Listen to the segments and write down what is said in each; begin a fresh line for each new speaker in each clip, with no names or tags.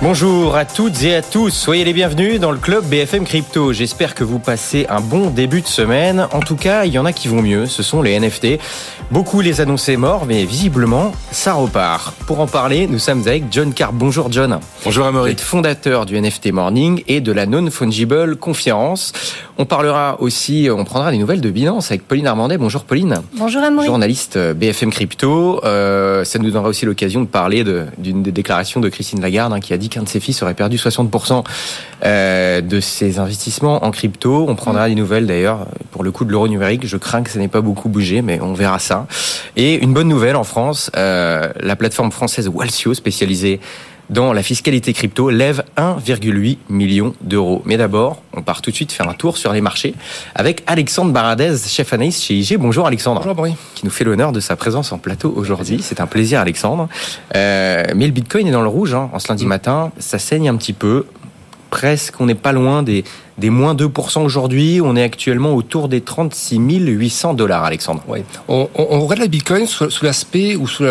Bonjour à toutes et à tous, soyez les bienvenus dans le club BFM Crypto. J'espère que vous passez un bon début de semaine. En tout cas, il y en a qui vont mieux, ce sont les NFT. Beaucoup les annonçaient morts, mais visiblement, ça repart. Pour en parler, nous sommes avec John Carr. Bonjour John.
Bonjour Amaury.
Vous êtes fondateur du NFT Morning et de la Non-Fungible Confiance. On parlera aussi, on prendra des nouvelles de Binance avec Pauline Armandet. Bonjour Pauline.
Bonjour Amaury.
Journaliste BFM Crypto. Euh, ça nous donnera aussi l'occasion de parler d'une des déclarations de Christine Lagarde hein, qui a dit qu'un de ses fils aurait perdu 60% euh, de ses investissements en crypto. On prendra mm. des nouvelles d'ailleurs pour le coup de l'euro numérique. Je crains que ça n'ait pas beaucoup bougé, mais on verra ça. Et une bonne nouvelle en France, euh, la plateforme française Walsio, spécialisée dans la fiscalité crypto lève 1,8 million d'euros. Mais d'abord, on part tout de suite faire un tour sur les marchés avec Alexandre Baradez, chef analyste chez IG. Bonjour Alexandre.
Bonjour Marie.
Qui nous fait l'honneur de sa présence en plateau aujourd'hui. C'est un plaisir Alexandre. Euh, mais le Bitcoin est dans le rouge hein, en ce lundi mm. matin. Ça saigne un petit peu. Presque, on n'est pas loin des des moins 2% aujourd'hui. On est actuellement autour des 36 800 dollars, Alexandre.
Oui. On, on, regarde la Bitcoin sous, l'aspect ou sous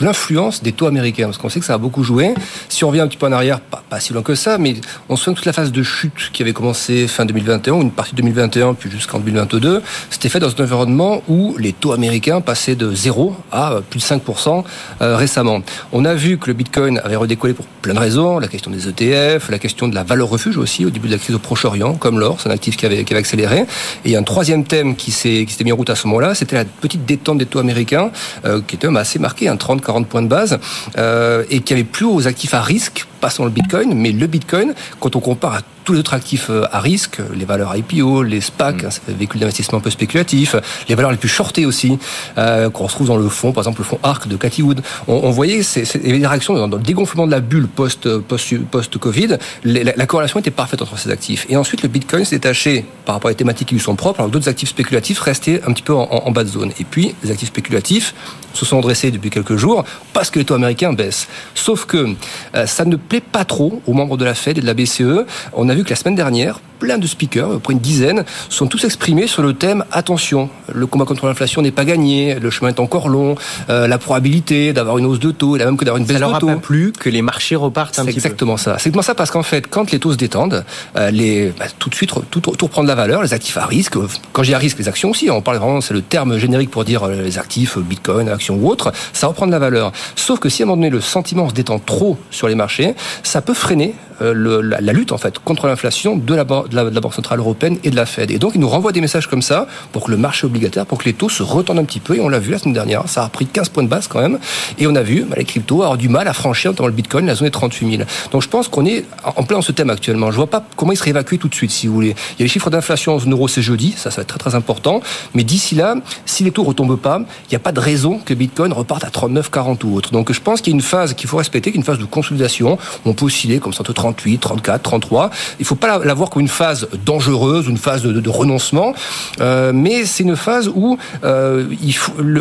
l'influence des taux américains, parce qu'on sait que ça a beaucoup joué. Si on revient un petit peu en arrière, pas, pas si loin que ça, mais on se souvient toute la phase de chute qui avait commencé fin 2021, une partie de 2021, puis jusqu'en 2022, c'était fait dans un environnement où les taux américains passaient de 0 à plus de 5% euh, récemment. On a vu que le Bitcoin avait redécollé pour plein de raisons, la question des ETF, la question de la valeur refuge aussi au début de la crise au proche comme l'or, c'est un actif qui avait, accéléré. Et un troisième thème qui s'est mis en route à ce moment-là, c'était la petite détente des taux américains, euh, qui était assez marqué, un 30-40 points de base, euh, et qui avait plus aux actifs à risque pas seulement le Bitcoin, mais le Bitcoin, quand on compare à tous les autres actifs euh, à risque, les valeurs IPO, les SPAC, mm. hein, véhicules d'investissement un peu spéculatifs, les valeurs les plus shortées aussi, euh, qu'on retrouve dans le fonds, par exemple le fonds ARC de Cathy Wood. On, on voyait ces, des réactions dans, le dégonflement de la bulle post, post, post Covid. La, la, corrélation était parfaite entre ces actifs. Et ensuite, le Bitcoin s'est détaché par rapport à les thématiques qui lui sont propres, alors d'autres actifs spéculatifs restaient un petit peu en, en, bas de zone. Et puis, les actifs spéculatifs se sont dressés depuis quelques jours parce que les taux américains baissent. Sauf que euh, ça ne plaît pas trop aux membres de la Fed et de la BCE. On a vu que la semaine dernière, plein de speakers, près une dizaine, sont tous exprimés sur le thème attention, le combat contre l'inflation n'est pas gagné, le chemin est encore long, euh, la probabilité d'avoir une hausse de taux, et même que d'avoir une baisse de taux. Ça
pas plu que les marchés repartent un
petit exactement ça. C'est exactement ça parce qu'en fait, quand les taux se détendent, euh, les, bah, tout de suite, tout, tout, reprend de la valeur, les actifs à risque. Quand j'ai à risque, les actions aussi. On parle vraiment, c'est le terme générique pour dire euh, les actifs, Bitcoin, actions ou autres. Ça reprend de la valeur. Sauf que si à un moment donné le sentiment se détend trop sur les marchés, ça peut freiner le, la, la, lutte en fait contre l'inflation de de de la Banque centrale européenne et de la Fed. Et donc, il nous renvoie des messages comme ça pour que le marché obligataire, pour que les taux se retendent un petit peu. Et on l'a vu la semaine dernière, ça a pris 15 points de base quand même. Et on a vu bah, les cryptos avoir du mal à franchir, notamment le Bitcoin, la zone des 38 000. Donc, je pense qu'on est en plein dans ce thème actuellement. Je vois pas comment il serait évacué tout de suite, si vous voulez. Il y a les chiffres d'inflation en zone euro, c'est jeudi. Ça, ça va être très, très important. Mais d'ici là, si les taux retombent pas, il n'y a pas de raison que Bitcoin reparte à 39, 40 ou autre. Donc, je pense qu'il y a une phase qu'il faut respecter, qui est une phase de consolidation. On peut osciller comme ça entre 38, 34, 33. Il faut pas la voir comme une phase dangereuse, une phase de, renoncement, euh, mais c'est une phase où euh,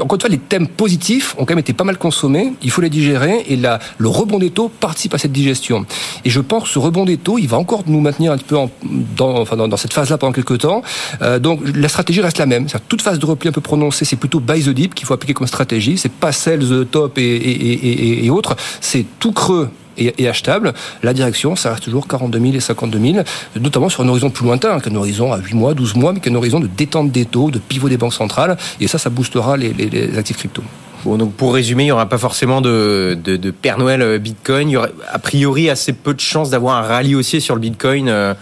encore une fois, les thèmes positifs ont quand même été pas mal consommés. Il faut les digérer et le rebond des taux participe à cette digestion. Et je pense que ce rebond des taux, il va encore nous maintenir un petit peu dans, cette phase-là pendant quelques temps. Euh, donc la stratégie reste la même. Toute phase de repli un peu prononcée, c'est plutôt buy the dip qu'il faut appliquer comme stratégie. C'est pas celle the top et autres. C'est tout creux et, achetable. La direction, ça reste toujours 42 000 et 52 000, notamment sur un horizon plus lointain, qu'un horizon à 8 mois, 12 mois, mais qu'un horizon de détente des taux, de pivot des banques centrales. Et ça, ça boostera les, actifs crypto.
Donc pour résumer, il n'y aura pas forcément de, de, de, Père Noël euh, Bitcoin. Il y aura a priori assez peu de chances d'avoir un rallye haussier sur le Bitcoin. Euh,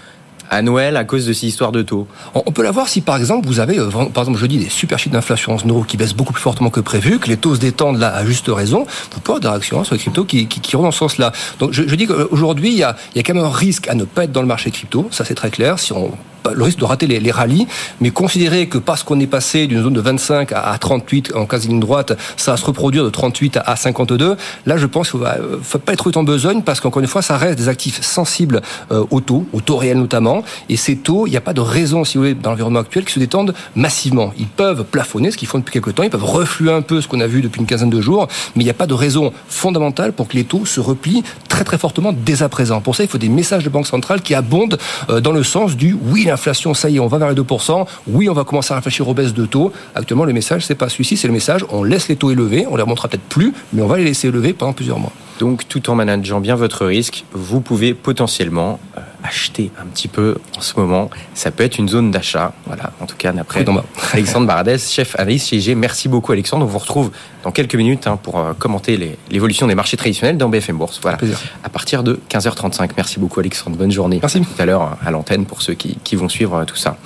à Noël à cause de ces histoires de taux
On peut l'avoir si par exemple vous avez, euh, par exemple je dis des super chiffres d'inflation en euro qui baissent beaucoup plus fortement que prévu, que les taux se détendent là à juste raison, vous pouvez avoir des réactions hein, sur les cryptos qui, qui, qui dans ce sens-là. Donc je, je dis qu'aujourd'hui il y a, y a quand même un risque à ne pas être dans le marché crypto, ça c'est très clair. Si on le risque de rater les, les rallyes, mais considérer que parce qu'on est passé d'une zone de 25 à 38 en quasi ligne droite, ça va se reproduire de 38 à 52, là je pense qu'il ne euh, faut pas être en besogne parce qu'encore une fois, ça reste des actifs sensibles euh, au taux, au taux réel notamment, et ces taux, il n'y a pas de raison, si vous voulez, dans l'environnement actuel, qui se détendent massivement. Ils peuvent plafonner, ce qu'ils font depuis quelques temps, ils peuvent refluer un peu ce qu'on a vu depuis une quinzaine de jours, mais il n'y a pas de raison fondamentale pour que les taux se replient très très fortement dès à présent. Pour ça, il faut des messages de banque centrale qui abondent euh, dans le sens du oui, inflation, ça y est, on va vers les 2%. Oui, on va commencer à réfléchir aux baisses de taux. Actuellement, le message, c'est pas celui-ci, c'est le message, on laisse les taux élevés, on les remontera peut-être plus, mais on va les laisser élevés pendant plusieurs mois.
Donc, tout en manageant bien votre risque, vous pouvez potentiellement euh, acheter un petit peu en ce moment. Ça peut être une zone d'achat. Voilà, en tout cas, d'après Alexandre Baradès, chef analyste chez IG. Merci beaucoup, Alexandre. On vous retrouve dans quelques minutes hein, pour euh, commenter l'évolution des marchés traditionnels dans BFM Bourse. Voilà, à partir de 15h35. Merci beaucoup, Alexandre. Bonne journée.
Merci.
Tout à l'heure à l'antenne pour ceux qui, qui, vont suivre tout ça.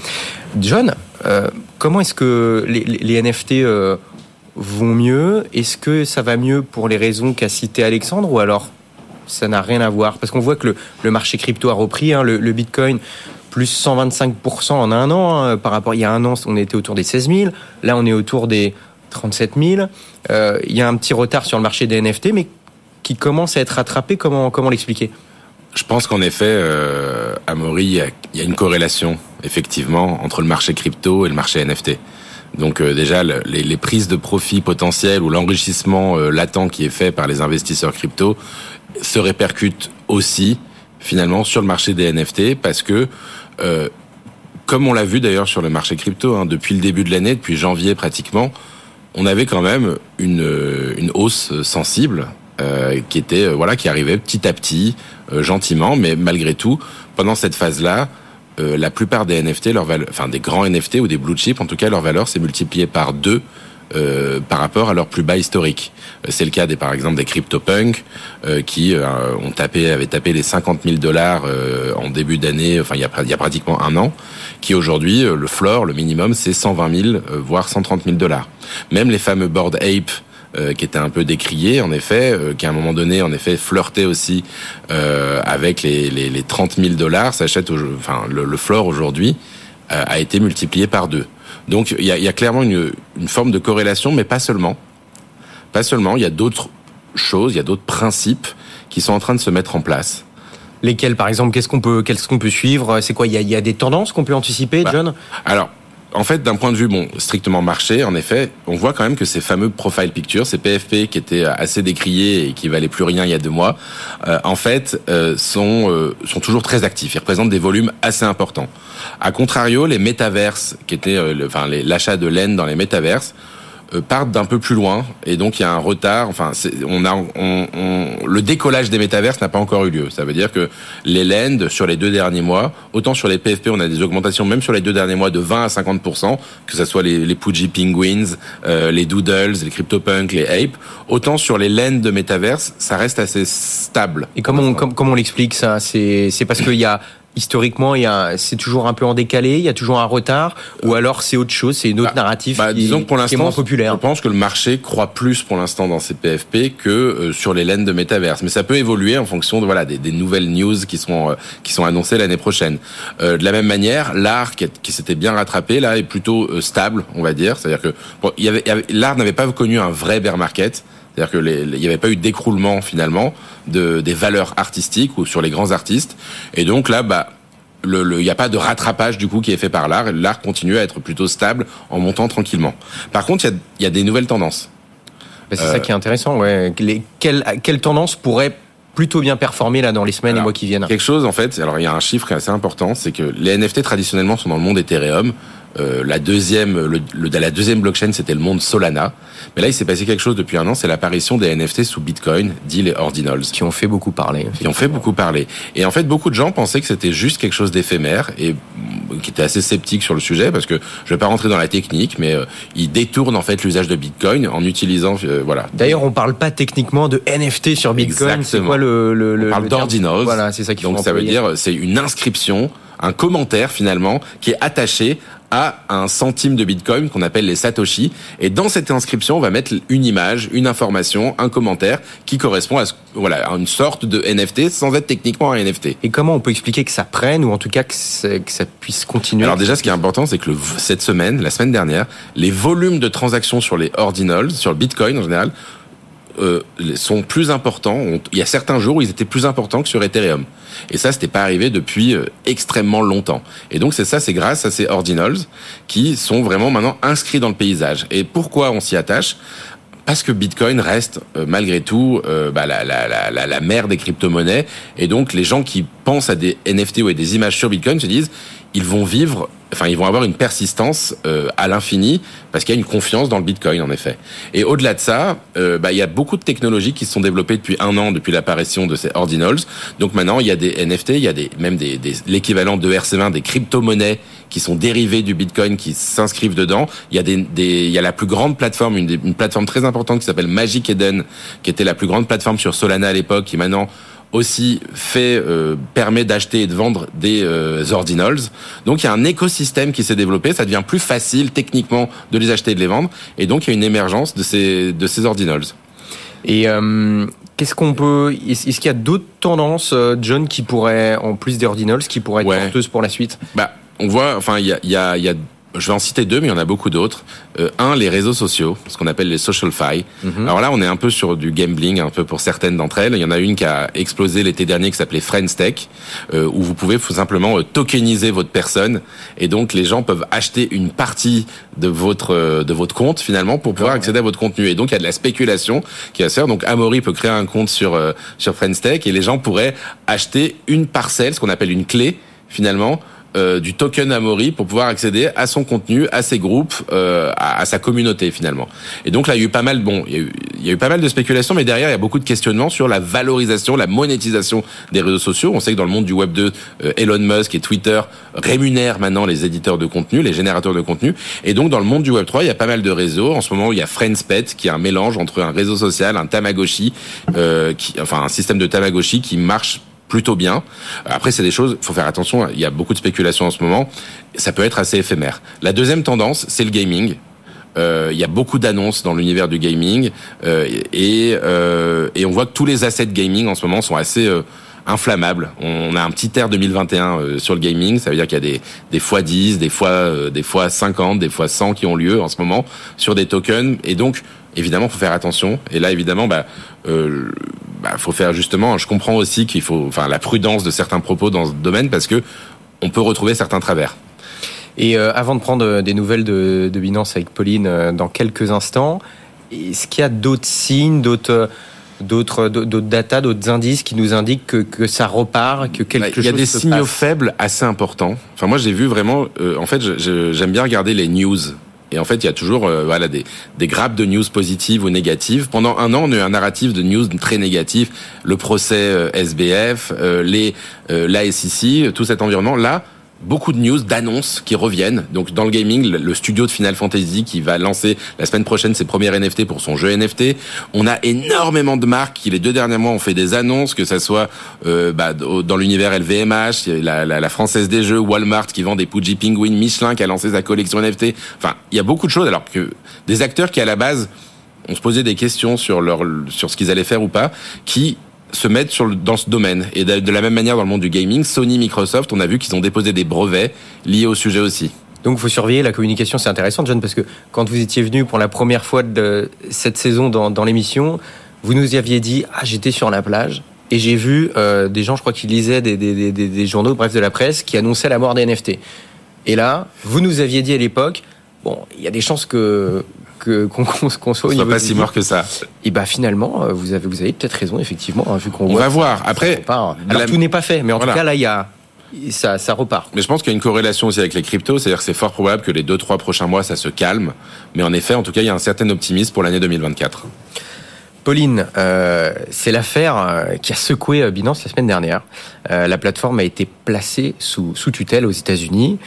John, euh, comment est-ce que les, les NFT vont mieux Est-ce que ça va mieux pour les raisons qu'a cité Alexandre ou alors ça n'a rien à voir? Parce qu'on voit que le, marché crypto a repris, hein, le, Bitcoin plus 125% en un an. Hein, par rapport, il y a un an, on était autour des 16 000. Là, on est autour des 37 000. Euh, il y a un petit retard sur le marché des NFT, mais qui commence à être rattrapé. Comment, comment l'expliquer?
Je pense qu'en effet, euh, Amaury, il y, a une corrélation, effectivement, entre le marché crypto et le marché NFT. Donc euh, déjà, les, prises de profit potentielles ou l'enrichissement euh, latent qui est fait par les investisseurs crypto se répercute aussi finalement sur le marché des NFT parce que euh, comme on l'a vu d'ailleurs sur le marché crypto hein, depuis le début de l'année, depuis janvier pratiquement, on avait quand même une, hausse sensible qui était voilà qui arrivait petit à petit, gentiment, mais malgré tout, pendant cette phase-là, euh, la plupart des NFT, leur enfin des grands NFT ou des blue chips, en tout cas leur valeur s'est multipliée par deux euh, par rapport à leur plus bas historique. Euh, c'est le cas des, par exemple, des CryptoPunk euh, qui ont tapé, avaient tapé les 50 000 dollars en début d'année, enfin il y, a, pratiquement un an, qui aujourd'hui le floor, le minimum, c'est 120 000 voire 130 000 dollars. Même les fameux Board Ape euh, qui était un peu décrié, en effet, euh, qui à un moment donné, en effet, flirtait aussi euh, avec les, les, les 30 000 dollars. S'achète, enfin, le, le floor aujourd'hui a été multiplié par deux. Donc, il y a, y a, clairement une, une forme de corrélation, mais pas seulement. Pas seulement. Il y a d'autres choses, il y a d'autres principes qui sont en train de se mettre en place.
Lesquels, par exemple, qu'est-ce qu'on peut, qu'est-ce qu'on peut suivre? C'est quoi? Il y, a, y, a, des tendances qu'on peut anticiper, bah, John?
Alors, en fait, d'un point de vue bon strictement marché, en effet, on voit quand même que ces fameux profile pictures, ces PFP qui étaient assez décriés et qui valaient plus rien il y a deux mois, euh, en fait, euh, sont euh, sont toujours très actifs. Ils représentent des volumes assez importants. A contrario, les métaverses, qui étaient, enfin, l'achat de laine dans les métaverses, euh, partent d'un peu plus loin et donc il y a un retard. Enfin, on a on, on, le décollage des métaverses n'a pas encore eu lieu. Ça veut dire que les lends sur les deux derniers mois, autant sur les PFP, on a des augmentations même sur les deux derniers mois de 20 à 50 que ce soit les, les Pudgy Penguins, euh, les Doodles, les CryptoPunk, les Ape, autant sur les lends de métaverse, ça reste assez stable.
Et comment on, comment on l'explique ça? C'est c'est parce qu'il y a historiquement, c'est toujours un peu en décalé, il y a toujours un retard, ou alors c'est autre chose, c'est une autre bah, narrative
bah,
qui,
disons que pour
est moins populaire.
Je pense que le marché croit plus pour l'instant dans ces PFP que euh, sur les laines de métaverse, mais ça peut évoluer en fonction de voilà des, des nouvelles news qui sont euh, qui sont annoncées l'année prochaine. Euh, de la même manière, l'art qui, qui s'était bien rattrapé là est plutôt euh, stable, on va dire, c'est-à-dire que bon, il y avait, l'art n'avait pas connu un vrai bear market. C'est-à-dire qu'il n'y avait pas eu d'écroulement finalement de, des valeurs artistiques ou sur les grands artistes. Et donc là, bah, il n'y a pas de rattrapage du coup qui est fait par l'art. L'art continue à être plutôt stable en montant tranquillement. Par contre, il y, y a, des nouvelles tendances.
Bah, c'est ça euh, qui est intéressant. Ouais. Les, quelle, quelle tendance pourrait plutôt bien performer là dans les semaines et mois qui viennent?
Quelque chose en fait. Alors il y a un chiffre qui est assez important, c'est que les NFT traditionnellement sont dans le monde Ethereum. Euh, la deuxième, le, la deuxième blockchain, c'était le monde Solana. Mais là, il s'est passé quelque chose depuis un an, c'est l'apparition des NFT sous Bitcoin, dit les Ordinals.
Qui ont fait beaucoup parler.
Qui ont fait beaucoup parler. Et en fait, beaucoup de gens pensaient que c'était juste quelque chose d'éphémère et mm, qui étaient assez sceptiques sur le sujet parce que je vais pas rentrer dans la technique, mais euh, ils détournent en fait l'usage de Bitcoin en utilisant, euh, voilà.
D'ailleurs, on parle pas techniquement de NFT sur Bitcoin. C'est quoi le, le,
On parle d'Ordinals.
Voilà, c'est ça qui
Donc ça veut dire, c'est une inscription un commentaire finalement qui est attaché à un centime de Bitcoin qu'on appelle les Satoshi. Et dans cette inscription, on va mettre une image, une information, un commentaire qui correspond à, voilà, à une sorte de NFT sans être techniquement un NFT.
Et comment on peut expliquer que ça prenne ou en tout cas que, ça puisse continuer?
Alors déjà, ce qui est important, c'est que le, cette semaine, la semaine dernière, les volumes de transactions sur les ordinals, sur le Bitcoin en général, euh, sont plus importants. il y a certains jours où ils étaient plus importants que sur Ethereum. Et ça, c'était pas arrivé depuis euh, extrêmement longtemps. Et donc c'est ça, c'est grâce à ces ordinals qui sont vraiment maintenant inscrits dans le paysage. Et pourquoi on s'y attache? Parce que Bitcoin reste euh, malgré tout bah, la, la, la, la, mère des crypto-monnaies. Et donc les gens qui pensent à des NFT ou à des images sur Bitcoin se disent ils vont vivre enfin ils vont avoir une persistance euh, à l'infini parce qu'il y a une confiance dans le Bitcoin en effet. Et au-delà de ça, euh, bah, il y a beaucoup de technologies qui se sont développées depuis un an depuis l'apparition de ces ordinals. Donc maintenant il y a des NFT, il y a des même des, des l'équivalent de RC20 des crypto-monnaies qui sont dérivées du Bitcoin qui s'inscrivent dedans. Il y a des, des il y a la plus grande plateforme une, une plateforme très importante qui s'appelle Magic Eden qui était la plus grande plateforme sur Solana à l'époque qui maintenant aussi fait euh, permet d'acheter et de vendre des euh, ordinals. Donc il y a un écosystème qui s'est développé, ça devient plus facile techniquement de les acheter et de les vendre et donc il y a une émergence de ces de ces ordinals.
Et euh, qu'est-ce qu'on peut est-ce qu'il y a d'autres tendances John qui pourraient en plus des ordinals qui pourraient être porteuses pour la suite?
Bah on voit enfin il y a il y a, y a je vais en citer deux, mais il y en a beaucoup d'autres. Euh, un, les réseaux sociaux, ce qu'on appelle les social fi. Mhm. Alors là, on est un peu sur du gambling, un peu pour certaines d'entre elles. Il y en a une qui a explosé l'été dernier, qui s'appelait Friendstech, euh, où vous pouvez tout simplement euh, tokeniser votre personne, et donc les gens peuvent acheter une partie de votre euh, de votre compte finalement pour pouvoir accéder à votre contenu. Et donc il y a de la spéculation qui va se faire. Donc Amaury peut créer un compte sur euh, sur Friendstech, et les gens pourraient acheter une parcelle, ce qu'on appelle une clé finalement euh, du token Amori pour pouvoir accéder à son contenu, à ses groupes, euh, à, sa communauté finalement. Et donc là, il y a eu pas mal, bon, il y, a eu, il y a eu pas mal de spéculations, mais derrière, il y a beaucoup de questionnements sur la valorisation, la monétisation des réseaux sociaux. On sait que dans le monde du Web 2, euh, Elon Musk et Twitter rémunèrent maintenant les éditeurs de contenu, les générateurs de contenu. Et donc dans le monde du Web 3, il y a pas mal de réseaux. En ce moment, il y a Friendspet, qui est un mélange entre un réseau social, un Tamagotchi, qui, enfin un système de Tamagotchi qui marche plutôt bien. Après, c'est des choses, faut faire attention, il y a beaucoup de spéculation en ce moment, ça peut être assez éphémère. La deuxième tendance, c'est le gaming. Euh, il y a beaucoup d'annonces dans l'univers du gaming euh, et, euh, et on voit que tous les assets gaming en ce moment sont assez euh, inflammables. On a un petit air 2021 euh, sur le gaming, ça veut dire qu'il y a des des fois 10, des fois des fois 50, des fois 100 qui ont lieu en ce moment sur des tokens et donc évidemment faut faire attention et là évidemment bah euh, bah, faut faire justement. Je comprends aussi qu'il faut, enfin, la prudence de certains propos dans ce domaine parce que on peut retrouver certains travers.
Et euh, avant de prendre euh, des nouvelles de, de Binance avec Pauline euh, dans quelques instants, est-ce qu'il y a d'autres signes, d'autres d'autres d'autres data, d'autres indices qui nous indiquent que, que ça repart, que quelque chose
Il y a des signaux
passe?
faibles assez importants. Enfin, moi, j'ai vu vraiment. euh, en fait, j'aime bien regarder les news. Et en fait, il y a toujours euh, voilà des, des grappes de news positives ou négatives. Pendant un an, on a eu un narratif de news très négatif. Le procès euh, SBF, euh, les euh, la SEC, tout cet environnement. Là, beaucoup de news, d'annonces qui reviennent. Donc dans le gaming, le- studio de Final Fantasy qui va lancer la semaine prochaine ses premières NFT pour son jeu NFT. On a énormément de marques qui les deux derniers mois ont fait des annonces, que ça soit euh, bah, dans l'univers LVMH, la, la, la française des jeux, Walmart qui vend des Pudgy Penguin, Michelin qui a lancé sa collection NFT. Enfin, il y a beaucoup de choses alors que des acteurs qui à la base on se posait des questions sur leur sur ce qu'ils allaient faire ou pas, qui se le, dans ce domaine. Et de, la même manière dans le monde du gaming, Sony, Microsoft, on a vu qu'ils ont déposé des brevets liés au sujet aussi.
Donc, il faut surveiller la communication. C'est intéressant, John, parce que quand vous étiez venu pour la première fois de cette saison dans, l'émission, vous nous aviez dit ah j'étais sur la plage et j'ai vu euh, des gens, je crois, qui lisaient des, des, des- des journaux, bref, de la presse, qui annonçaient la mort des NFT. Et là, vous nous aviez dit à l'époque, bon, il y a des chances que que- qu'on qu'on soit au niveau
pas si mort que ça.
Et bah finalement, euh, vous avez vous avez peut-être raison, effectivement, hein, vu qu'on
On
voit
va voir. Après,
Alors
la-
tout n'est pas fait, mais en
Voilà.
tout cas là, il y a ça, ça repart.
Mais je pense qu'il y a une corrélation aussi avec les cryptos, c'est-à-dire que c'est fort probable que les deux trois prochains mois ça se calme. Mais en effet, en tout cas, il y a un certain optimisme pour l'année 2024.
Pauline, euh, c'est l'affaire euh, qui a secoué euh, Binance la semaine dernière. La plateforme a été placée sous, sous tutelle aux États-Unis.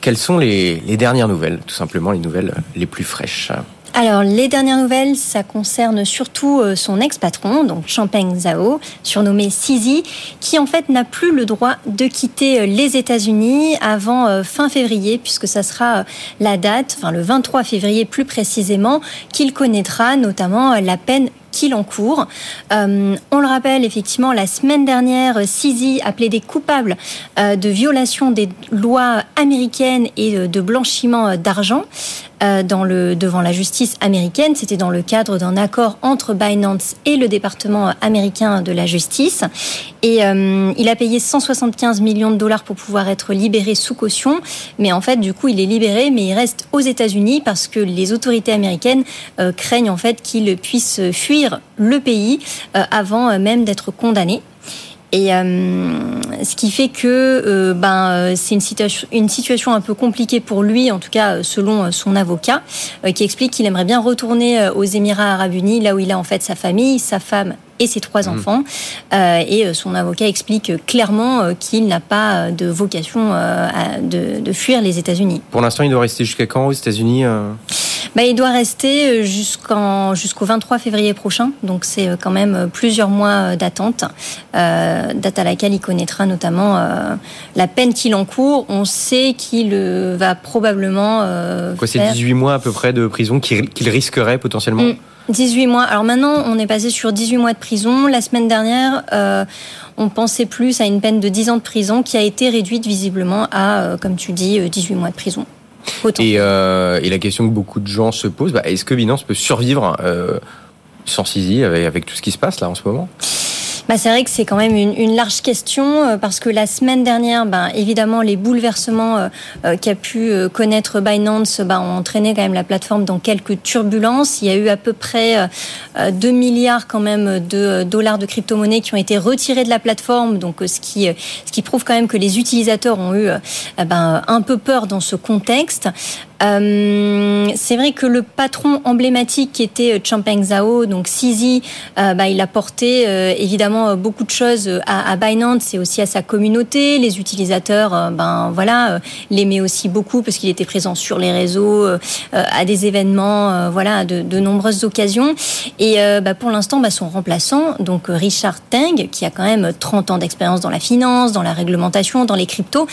Quelles sont les dernières nouvelles Tout simplement les nouvelles les plus fraîches?
Alors, les dernières nouvelles, ça concerne surtout euh, son ex-patron, donc Champagne Zhao, surnommé Sisi, qui en fait n'a plus le droit de quitter euh, les États-Unis avant euh, fin février, puisque ça sera la date, enfin le 23 février plus précisément, qu'il connaîtra notamment la peine qu'il encourt. Euh, on le rappelle, effectivement, la semaine dernière, Sisi a plaidé coupable euh, de violation des lois américaines et de blanchiment euh, d'argent dans le, devant la justice américaine. C'était dans le cadre d'un accord entre Binance et le département américain de la justice. Et il a payé 175 millions de dollars pour pouvoir être libéré sous caution. Mais en fait, du coup, il est libéré, mais il reste aux États-Unis parce que les autorités américaines craignent en fait qu'il puisse fuir le pays euh, avant euh, même d'être condamné. Et ce qui fait que ben c'est une situation une situation un peu compliquée pour lui, en tout cas selon son avocat, qui explique qu'il aimerait bien retourner aux Émirats Arabes Unis, là où il a en fait sa famille, sa femme et ses trois mmh. enfants. Euh, et euh, son avocat explique clairement euh, qu'il n'a pas de vocation de, fuir les États-Unis.
Pour l'instant, il doit rester jusqu'à quand aux États-Unis
bah, il doit rester jusqu'en jusqu'au 23 février prochain, donc c'est quand même plusieurs mois d'attente, date à laquelle il connaîtra notamment la peine qu'il encourt. On sait qu'il va probablement.
Quoi, c'est 18 mois à peu près de prison qu'il risquerait potentiellement. Mmh.
18 mois. Alors maintenant, on est passé sur 18 mois de prison. La semaine dernière, euh, on pensait plus à une peine de 10 ans de prison qui a été réduite visiblement à, euh, comme tu dis, 18 euh, mois de prison.
Et, la question que beaucoup de gens se posent, bah, est-ce que Binance peut survivre sans CISI avec, avec tout ce qui se passe là en ce moment?
Bah, c'est vrai que c'est quand même une, large question euh, parce que la semaine dernière, ben, évidemment, les bouleversements euh, euh, qu'a pu connaître Binance ben, ont entraîné quand même la plateforme dans quelques turbulences. Il y a eu à peu près 2 milliards quand même de dollars de crypto-monnaies qui ont été retirés de la plateforme, donc ce qui, prouve quand même que les utilisateurs ont eu un peu peur dans ce contexte. Euh, c'est vrai que le patron emblématique qui était euh, Champeng Zhao, donc Sisi, euh, bah, il a porté évidemment beaucoup de choses à, Binance et aussi à sa communauté. Les utilisateurs, ben voilà, l'aimaient aussi beaucoup parce qu'il était présent sur les réseaux, à des événements, voilà, de, de, nombreuses occasions. Et bah, pour l'instant, bah, son remplaçant, donc Richard Teng, qui a quand même 30 ans d'expérience dans la finance, dans la réglementation, dans les cryptos,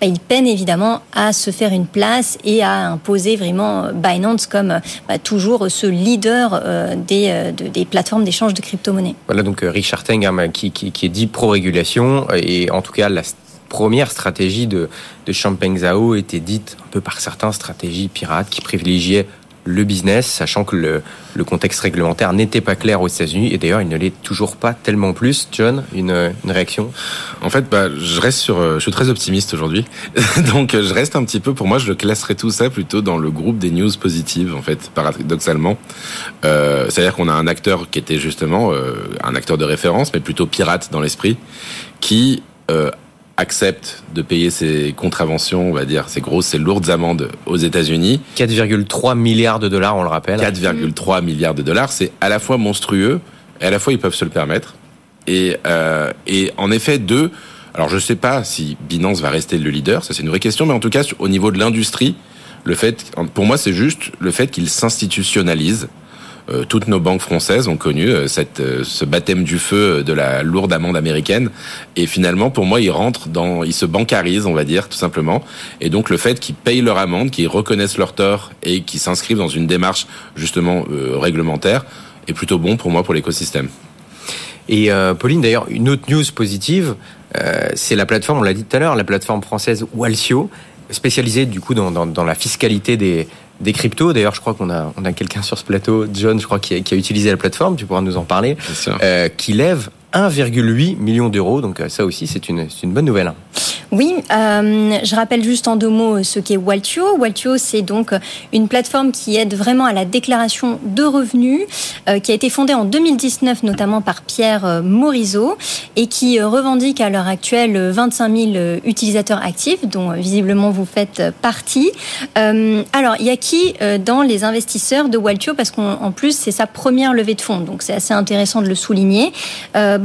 bah, il peine évidemment à se faire une place et à imposer vraiment euh, Binance comme bah, toujours ce leader euh, des, des plateformes d'échange de crypto-monnaies.
Voilà donc euh, Richard Teng qui, qui, qui, est dit pro-régulation et en tout cas la première stratégie de, de Champagne Zhao était dite un peu par certains stratégie pirate qui privilégiait le business, sachant que le, contexte réglementaire n'était pas clair aux États-Unis et d'ailleurs il ne l'est toujours pas tellement plus. John, une, réaction?
En fait, bah, je reste sur, euh, je suis très optimiste aujourd'hui, donc je reste un petit peu. Pour moi, je le classerai tout ça plutôt dans le groupe des news positives, en fait, paradoxalement. Euh, C'est-à-dire qu'on a un acteur qui était justement euh, un acteur de référence, mais plutôt pirate dans l'esprit, qui accepte de payer ses contraventions, on va dire, ces grosses, ces lourdes amendes aux États-Unis.
4,3 milliards de dollars, on le rappelle.
4,3 milliards de dollars, c'est à la fois monstrueux et à la fois ils peuvent se le permettre. Et, euh, et en effet, deux. Alors je sais pas si Binance va rester le leader, ça c'est une vraie question, mais en tout cas au niveau de l'industrie, le fait, pour moi c'est juste le fait qu'il s'institutionnalise euh, toutes nos banques françaises ont connu euh, cette, euh, ce baptême du feu de la lourde amende américaine. Et finalement, pour moi, ils rentrent dans, ils se bancarisent, on va dire, tout simplement. Et donc, le fait qu'ils payent leur amende, qu'ils reconnaissent leur tort et qu'ils s'inscrivent dans une démarche justement réglementaire est plutôt bon pour moi pour l'écosystème.
Et Pauline, d'ailleurs, une autre news positive, c'est la plateforme, on l'a dit tout à l'heure, la plateforme française Walsio, spécialisée du coup dans, dans, dans la fiscalité des, des cryptos. D'ailleurs, je crois qu'on a, on a quelqu'un sur ce plateau, John, je crois, qui a, qui a utilisé la plateforme, tu pourras nous en parler, euh, qui lève 1,8 million d'euros. Donc euh, ça aussi, c'est une, bonne nouvelle.
Oui, euh, je rappelle juste en deux mots ce qu'est Waltio. Waltio, c'est donc une plateforme qui aide vraiment à la déclaration de revenus, euh, qui a été fondée en 2019 notamment par Pierre euh, Morisot et qui revendique à l'heure actuelle 25 000 utilisateurs actifs, dont visiblement vous faites partie. alors, il y a qui dans les investisseurs de Waltio Parce qu'en plus, c'est sa première levée de fonds, donc c'est assez intéressant de le souligner.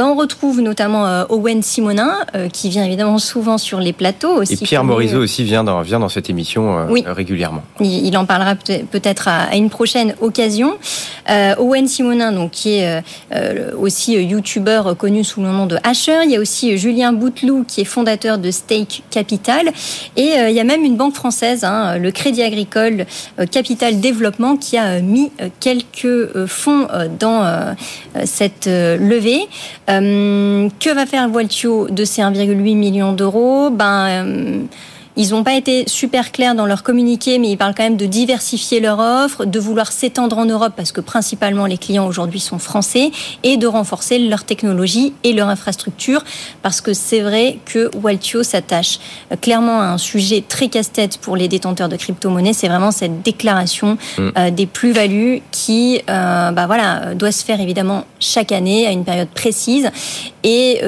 On retrouve notamment Owen Simonin, qui vient évidemment souvent sur les plateaux aussi.
Et Pierre Morisot euh, aussi vient dans, vient dans cette émission euh, régulièrement.
Il, en parlera peut-être à, une prochaine occasion. Euh, Owen Simonin, donc, qui est aussi youtubeur connu sous le nom de Asher. Il y a aussi Julien Bouteloup, qui est fondateur de Stake Capital. Et il y a même une banque française, hein, le Crédit Agricole Capital Développement, qui a mis quelques fonds dans cette levée. Que va faire Voltio de ces 1,8 million d'euros? Ben, euh, Ils n'ont pas été super clairs dans leur communiqué, mais ils parlent quand même de diversifier leur offre, de vouloir s'étendre en Europe parce que principalement les clients aujourd'hui sont français et de renforcer leur technologie et leur infrastructure parce que c'est vrai que Waltio s'attache euh, clairement à un sujet très casse-tête pour les détenteurs de crypto-monnaies. C'est vraiment cette déclaration mm. euh, des plus-values qui, euh, bah voilà, doit se faire évidemment chaque année à une période précise et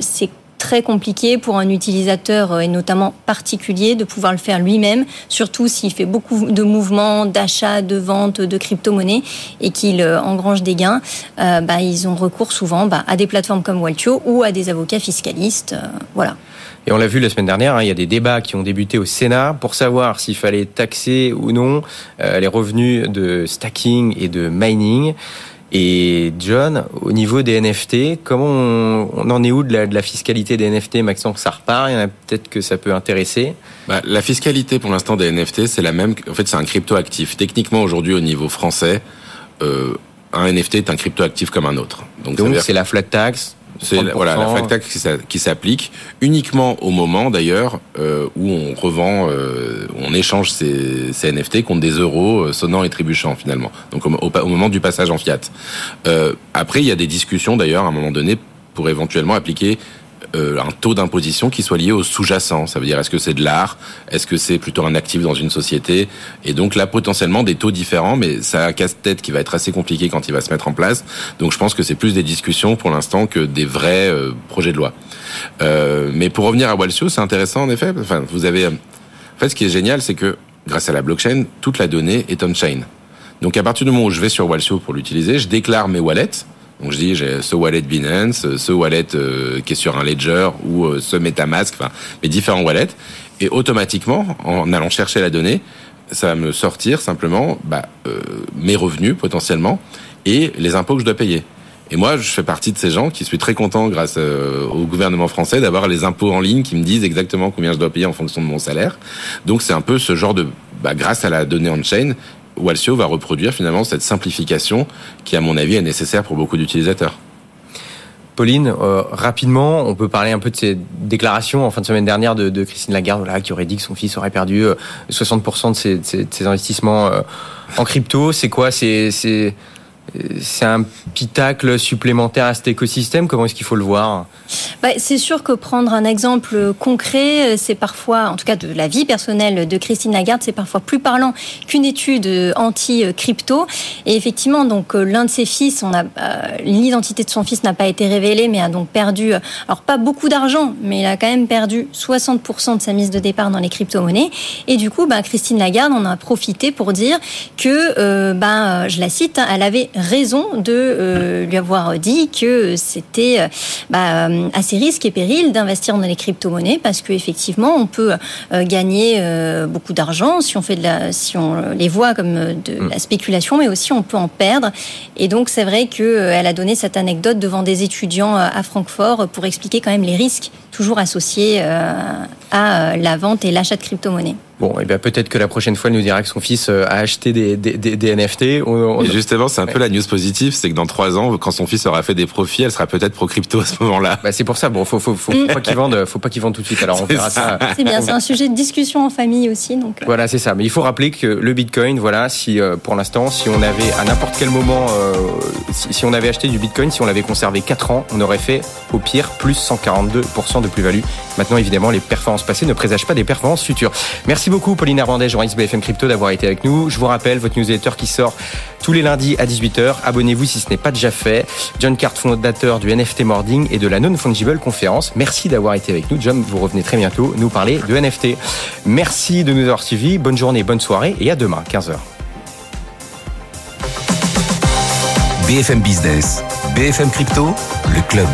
c'est très compliqué pour un utilisateur, euh, et notamment particulier, de pouvoir le faire lui-même, surtout s'il fait beaucoup de mouvements d'achat, de vente de crypto-monnaies et qu'il euh, engrange des gains. Euh, bah, ils ont recours souvent bah, à des plateformes comme Waltio ou à des avocats fiscalistes. voilà.
Et on l'a vu la semaine dernière, hein, il y a des débats qui ont débuté au Sénat pour savoir s'il fallait taxer ou non les revenus de stacking et de mining. Et John, au niveau des NFT, comment on, en est où de la, fiscalité des NFT Maxence, ça repart, il y en a peut-être que ça peut intéresser.
Bah, la fiscalité pour l'instant des NFT, c'est la même. En fait, c'est un crypto actif. Techniquement, aujourd'hui, au niveau français, euh, un NFT est un crypto actif comme un autre.
Donc, c'est la flat tax
c'est voilà la tax qui s'applique uniquement au moment d'ailleurs euh, où on revend, euh, on échange ces, ces, NFT contre des euros euh, sonnants et trébuchants finalement. Donc au, au, moment du passage en fiat. Euh, après, il y a des discussions d'ailleurs à un moment donné pour éventuellement appliquer euh, un taux d'imposition qui soit lié au sous-jacent. Ça veut dire est-ce que c'est de l'art, est-ce que c'est plutôt un actif dans une société, et donc là potentiellement des taux différents, mais ça casse-tête qui va être assez compliqué quand il va se mettre en place. Donc je pense que c'est plus des discussions pour l'instant que des vrais euh, projets de loi. Euh, mais pour revenir à Walsio, c'est intéressant en effet. Enfin, vous avez, en fait, ce qui est génial, c'est que grâce à la blockchain, toute la donnée est on-chain. Donc à partir du moment où je vais sur Walsio pour l'utiliser, je déclare mes wallets donc je dis j'ai ce wallet Binance, ce wallet euh, qui est sur un ledger ou euh, ce MetaMask, enfin mes différents wallets, et automatiquement en allant chercher la donnée, ça va me sortir simplement bah, euh, mes revenus potentiellement et les impôts que je dois payer. Et moi, je fais partie de ces gens qui suis très content, grâce au gouvernement français, d'avoir les impôts en ligne qui me disent exactement combien je dois payer en fonction de mon salaire. Donc c'est un peu ce genre de, bah, grâce à la donnée on-chain, Walsio va reproduire finalement cette simplification qui, à mon avis, est nécessaire pour beaucoup d'utilisateurs.
Pauline, euh, rapidement, on peut parler un peu de ces déclarations en fin de semaine dernière de, Christine Lagarde, qui aurait dit que son fils aurait perdu 60% euh, de ses, investissements euh, en crypto. C'est quoi? C'est c'est un pitacle supplémentaire à cet écosystème Comment est-ce qu'il faut le voir?
Bah, C'est sûr que prendre un exemple concret, c'est parfois, en tout cas de la vie personnelle de Christine Lagarde, c'est parfois plus parlant qu'une étude anti-crypto. Et effectivement, donc euh, l'un de ses fils, on a euh, l'identité de son fils n'a pas été révélée, mais a donc perdu, alors pas beaucoup d'argent, mais il a quand même perdu 60% de sa mise de départ dans les crypto-monnaies. Et du coup, bah, Christine Lagarde en a profité pour dire que, euh, bah, je la cite, hein, elle avait raison de euh, lui avoir dit que c'était euh, bah, euh, à ses risques et périls d'investir dans les crypto-monnaies parce qu'effectivement, on peut gagner beaucoup d'argent si on fait de la, si on les voit comme de mm. la spéculation, mais aussi on peut en perdre. Et donc, c'est vrai qu'elle a donné cette anecdote devant des étudiants à Francfort pour expliquer quand même les risques toujours associés à la vente et l'achat de crypto-monnaies.
Bon, et eh bien peut-être que la prochaine fois, elle nous dira que son fils euh, a acheté des, des, des, NFT.
Et justement, c'est un peu la news positive, c'est que dans trois ans, quand son fils aura fait des profits, elle sera peut-être pro crypto à ce moment-là.
Bah, c'est pour ça. Bon, faut, faut, faut, faut pas qu'ils vendent, faut pas qu'ils vendent tout de suite. Alors on verra ça.
C'est bien, c'est un sujet de discussion en famille aussi. Donc.
Euh. Voilà, c'est ça. Mais il faut rappeler que le Bitcoin, voilà, si euh, pour l'instant, si on avait à n'importe quel moment, si, si, on avait acheté du Bitcoin, si on l'avait conservé 4 ans, on aurait fait au pire plus 142% de plus-value. Maintenant, évidemment, les performances passées ne présagent pas des performances futures. Merci beaucoup, Pauline Hernandez journaliste BFM Crypto, d'avoir été avec nous. Je vous rappelle, votre newsletter qui sort tous les lundis à 18h. Abonnez-vous si ce n'est pas déjà fait. John Cart, fondateur du NFT Mording et de la Non-Fungible Conférence. Merci d'avoir été avec nous. John, vous revenez très bientôt nous parler de NFT. Merci de nous avoir suivis. Bonne journée, bonne soirée et à demain, 15h.
BFM Business, BFM Crypto, le club.